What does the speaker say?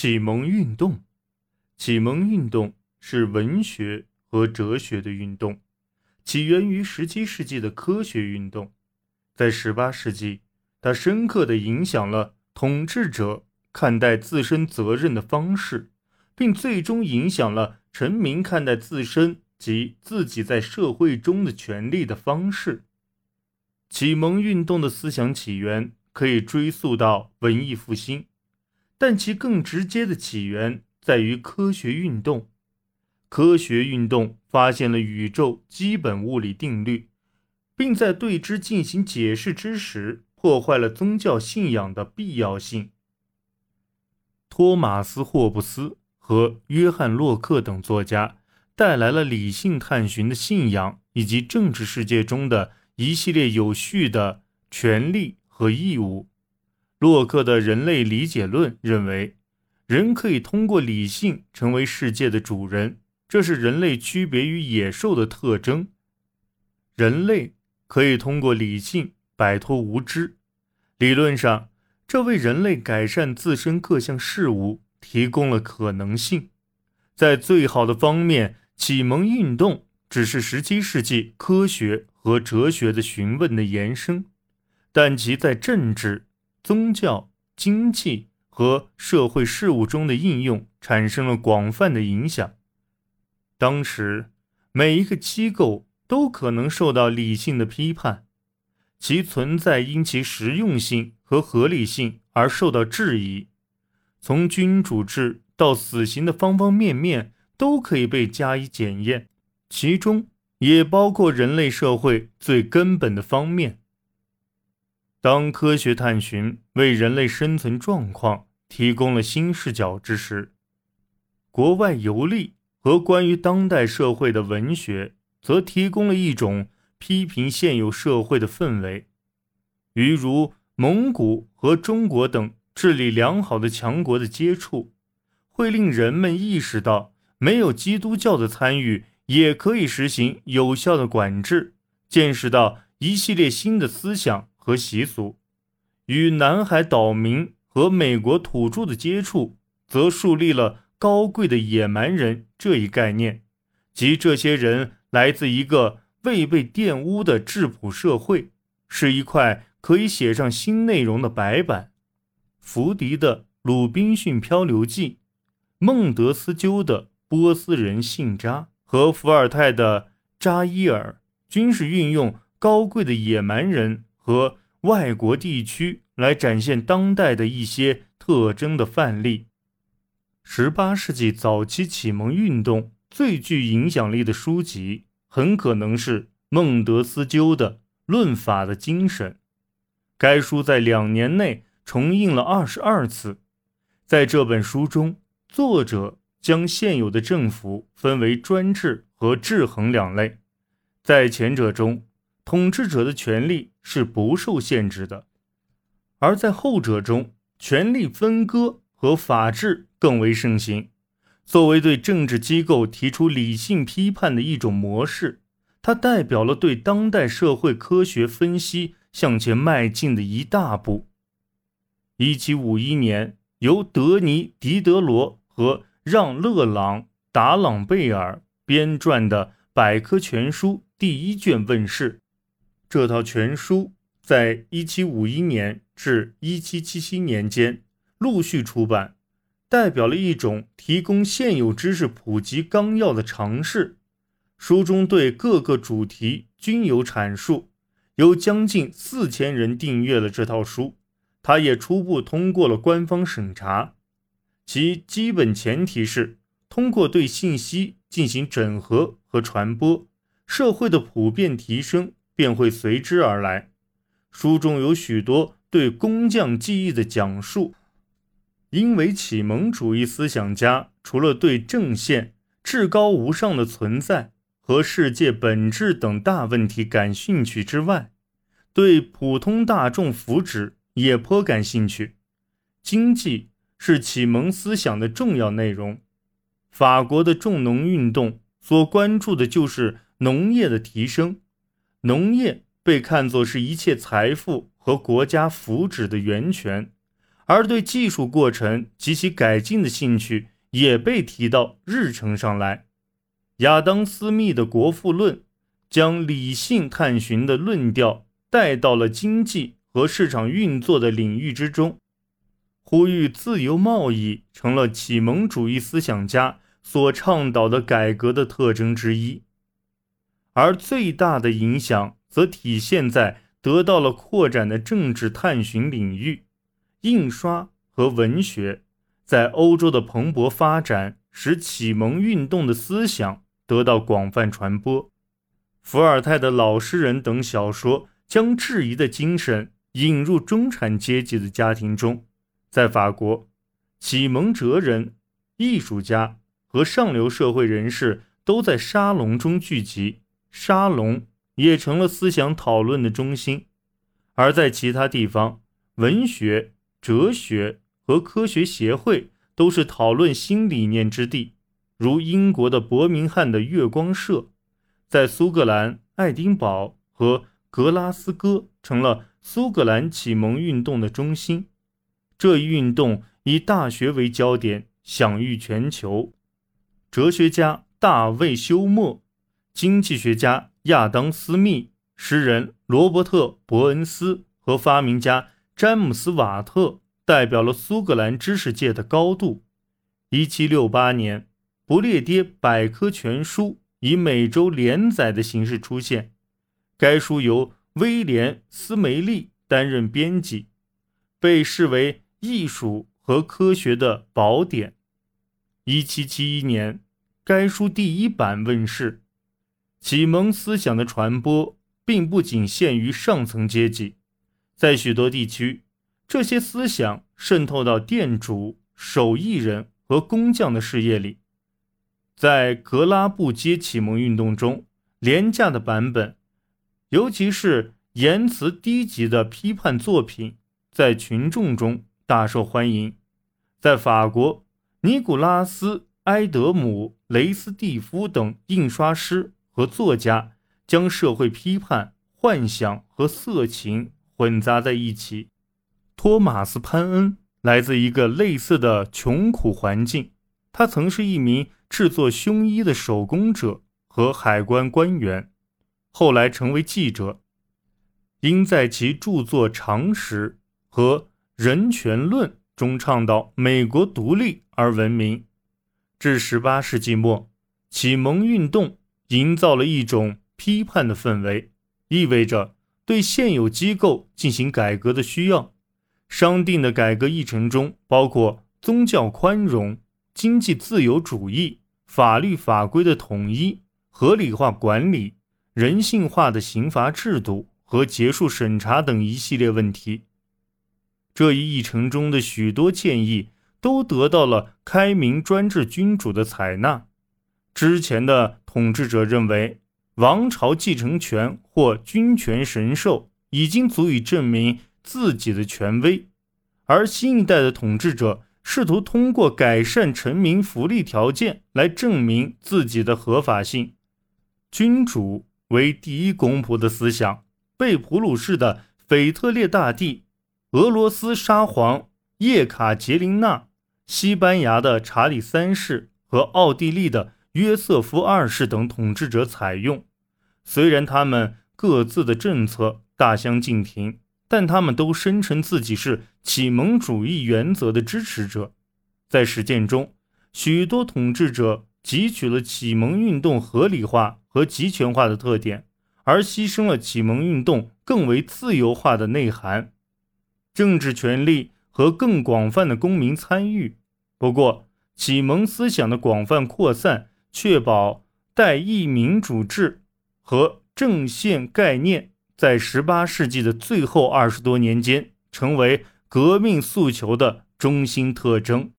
启蒙运动，启蒙运动是文学和哲学的运动，起源于十七世纪的科学运动。在十八世纪，它深刻地影响了统治者看待自身责任的方式，并最终影响了臣民看待自身及自己在社会中的权利的方式。启蒙运动的思想起源可以追溯到文艺复兴。但其更直接的起源在于科学运动。科学运动发现了宇宙基本物理定律，并在对之进行解释之时，破坏了宗教信仰的必要性。托马斯·霍布斯和约翰·洛克等作家带来了理性探寻的信仰，以及政治世界中的一系列有序的权利和义务。洛克的人类理解论认为，人可以通过理性成为世界的主人，这是人类区别于野兽的特征。人类可以通过理性摆脱无知，理论上，这为人类改善自身各项事物提供了可能性。在最好的方面，启蒙运动只是17世纪科学和哲学的询问的延伸，但其在政治。宗教、经济和社会事务中的应用产生了广泛的影响。当时，每一个机构都可能受到理性的批判，其存在因其实用性和合理性而受到质疑。从君主制到死刑的方方面面都可以被加以检验，其中也包括人类社会最根本的方面。当科学探寻为人类生存状况提供了新视角之时，国外游历和关于当代社会的文学则提供了一种批评现有社会的氛围。与如蒙古和中国等治理良好的强国的接触，会令人们意识到，没有基督教的参与也可以实行有效的管制，见识到一系列新的思想。和习俗，与南海岛民和美国土著的接触，则树立了高贵的野蛮人这一概念，即这些人来自一个未被玷污的质朴社会，是一块可以写上新内容的白板。福迪的《鲁滨逊漂流记》，孟德斯鸠的《波斯人信札》和伏尔泰的《扎伊尔》，均是运用高贵的野蛮人。和外国地区来展现当代的一些特征的范例。十八世纪早期启蒙运动最具影响力的书籍，很可能是孟德斯鸠的《论法的精神》。该书在两年内重印了二十二次。在这本书中，作者将现有的政府分为专制和制衡两类。在前者中，统治者的权力是不受限制的，而在后者中，权力分割和法治更为盛行。作为对政治机构提出理性批判的一种模式，它代表了对当代社会科学分析向前迈进的一大步。一七五一年，由德尼·狄德罗和让·勒朗·达朗贝尔编撰的百科全书第一卷问世。这套全书在1751年至1777年间陆续出版，代表了一种提供现有知识普及纲要的尝试。书中对各个主题均有阐述，有将近四千人订阅了这套书。它也初步通过了官方审查，其基本前提是通过对信息进行整合和传播，社会的普遍提升。便会随之而来。书中有许多对工匠技艺的讲述，因为启蒙主义思想家除了对正线、至高无上的存在和世界本质等大问题感兴趣之外，对普通大众福祉也颇感兴趣。经济是启蒙思想的重要内容。法国的重农运动所关注的就是农业的提升。农业被看作是一切财富和国家福祉的源泉，而对技术过程及其改进的兴趣也被提到日程上来。亚当·斯密的《国富论》将理性探寻的论调带到了经济和市场运作的领域之中，呼吁自由贸易成了启蒙主义思想家所倡导的改革的特征之一。而最大的影响则体现在得到了扩展的政治探寻领域，印刷和文学在欧洲的蓬勃发展，使启蒙运动的思想。得到广泛传播，伏尔泰的《老实人》等小说将质疑的精神引入中产阶级的家庭中。在法国，启蒙哲人、艺术家和上流社会人士都在沙龙中聚集，沙龙也成了思想讨论的中心。而在其他地方，文学、哲学和科学协会都是讨论新理念之地。如英国的伯明翰的月光社，在苏格兰爱丁堡和格拉斯哥成了苏格兰启蒙运动的中心。这一运动以大学为焦点，享誉全球。哲学家大卫·休谟、经济学家亚当·斯密、诗人罗伯特·伯恩斯和发明家詹姆斯·瓦特代表了苏格兰知识界的高度。1768年。不列颠百科全书以每周连载的形式出现，该书由威廉·斯梅利担任编辑，被视为艺术和科学的宝典。一七七一年，该书第一版问世。启蒙思想的传播并不仅限于上层阶级，在许多地区，这些思想渗透到店主、手艺人和工匠的事业里。在格拉布街启蒙运动中，廉价的版本，尤其是言辞低级的批判作品，在群众中大受欢迎。在法国，尼古拉斯·埃德姆·雷斯蒂夫等印刷师和作家将社会批判、幻想和色情混杂在一起。托马斯·潘恩来自一个类似的穷苦环境，他曾是一名。制作胸衣的手工者和海关官员，后来成为记者，因在其著作《常识》和《人权论》中倡导美国独立而闻名。至18世纪末，启蒙运动营造了一种批判的氛围，意味着对现有机构进行改革的需要。商定的改革议程中包括宗教宽容。经济自由主义、法律法规的统一、合理化管理、人性化的刑罚制度和结束审查等一系列问题。这一议程中的许多建议都得到了开明专制君主的采纳。之前的统治者认为，王朝继承权或君权神授已经足以证明自己的权威，而新一代的统治者。试图通过改善臣民福利条件来证明自己的合法性。君主为第一公仆的思想被普鲁士的腓特烈大帝、俄罗斯沙皇叶卡捷琳娜、西班牙的查理三世和奥地利的约瑟夫二世等统治者采用。虽然他们各自的政策大相径庭。但他们都声称自己是启蒙主义原则的支持者，在实践中，许多统治者汲取了启蒙运动合理化和集权化的特点，而牺牲了启蒙运动更为自由化的内涵、政治权利和更广泛的公民参与。不过，启蒙思想的广泛扩散，确保代议民主制和政宪概念。在十八世纪的最后二十多年间，成为革命诉求的中心特征。